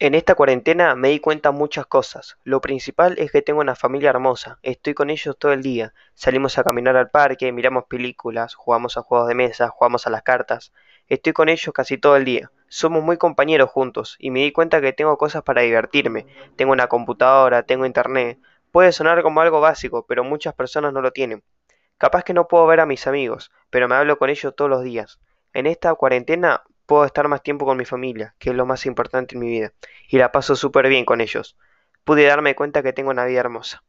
En esta cuarentena me di cuenta muchas cosas. Lo principal es que tengo una familia hermosa. Estoy con ellos todo el día. Salimos a caminar al parque, miramos películas, jugamos a juegos de mesa, jugamos a las cartas. Estoy con ellos casi todo el día. Somos muy compañeros juntos y me di cuenta que tengo cosas para divertirme. Tengo una computadora, tengo internet. Puede sonar como algo básico, pero muchas personas no lo tienen. Capaz que no puedo ver a mis amigos, pero me hablo con ellos todos los días. En esta cuarentena puedo estar más tiempo con mi familia, que es lo más importante en mi vida, y la paso súper bien con ellos. Pude darme cuenta que tengo una vida hermosa.